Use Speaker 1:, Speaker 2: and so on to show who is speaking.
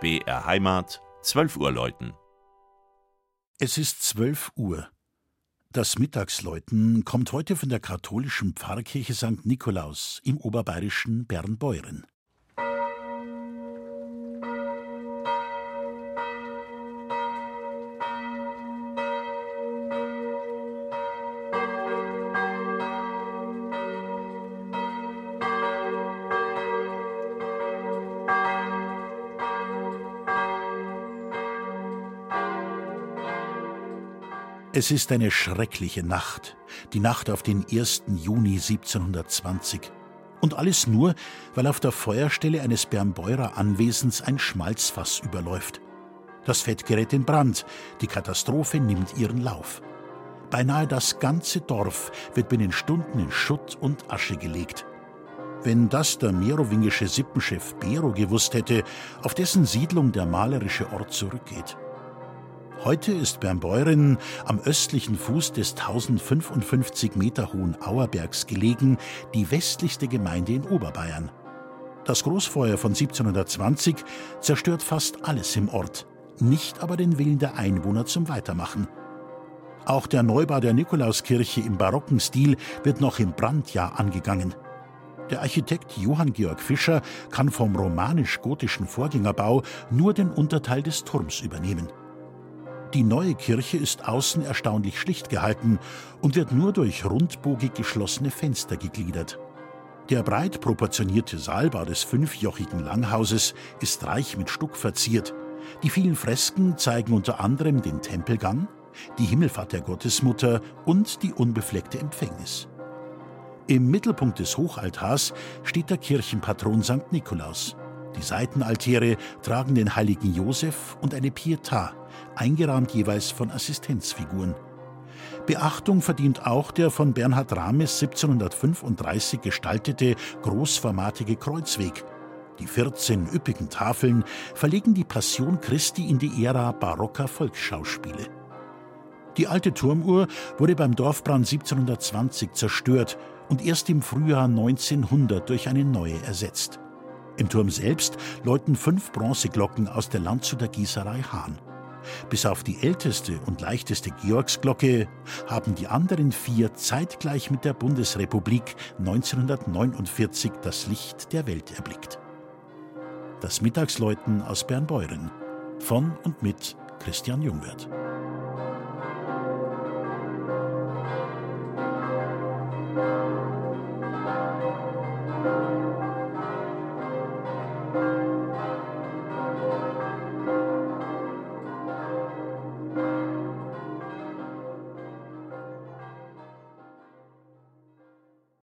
Speaker 1: BR Heimat, 12 Uhr läuten.
Speaker 2: Es ist 12 Uhr. Das Mittagsläuten kommt heute von der katholischen Pfarrkirche St. Nikolaus im oberbayerischen Bernbeuren. Es ist eine schreckliche Nacht, die Nacht auf den 1. Juni 1720. Und alles nur, weil auf der Feuerstelle eines Bernbeurer Anwesens ein Schmalzfass überläuft. Das Fett gerät in Brand, die Katastrophe nimmt ihren Lauf. Beinahe das ganze Dorf wird binnen Stunden in Schutt und Asche gelegt. Wenn das der merowingische Sippenchef Bero gewusst hätte, auf dessen Siedlung der malerische Ort zurückgeht. Heute ist Bernbeuren am östlichen Fuß des 1055 Meter hohen Auerbergs gelegen, die westlichste Gemeinde in Oberbayern. Das Großfeuer von 1720 zerstört fast alles im Ort, nicht aber den Willen der Einwohner zum Weitermachen. Auch der Neubau der Nikolauskirche im barocken Stil wird noch im Brandjahr angegangen. Der Architekt Johann Georg Fischer kann vom romanisch-gotischen Vorgängerbau nur den Unterteil des Turms übernehmen. Die neue Kirche ist außen erstaunlich schlicht gehalten und wird nur durch rundbogig geschlossene Fenster gegliedert. Der breit proportionierte Saalbau des fünfjochigen Langhauses ist reich mit Stuck verziert. Die vielen Fresken zeigen unter anderem den Tempelgang, die Himmelfahrt der Gottesmutter und die unbefleckte Empfängnis. Im Mittelpunkt des Hochaltars steht der Kirchenpatron St. Nikolaus. Die Seitenaltäre tragen den heiligen Josef und eine Pietà, eingerahmt jeweils von Assistenzfiguren. Beachtung verdient auch der von Bernhard Rames 1735 gestaltete großformatige Kreuzweg. Die 14 üppigen Tafeln verlegen die Passion Christi in die Ära barocker Volksschauspiele. Die alte Turmuhr wurde beim Dorfbrand 1720 zerstört und erst im Frühjahr 1900 durch eine neue ersetzt. Im Turm selbst läuten fünf Bronzeglocken aus der Landshuter Gießerei Hahn. Bis auf die älteste und leichteste Georgsglocke haben die anderen vier zeitgleich mit der Bundesrepublik 1949 das Licht der Welt erblickt. Das Mittagsläuten aus Bernbeuren von und mit Christian Jungwirth.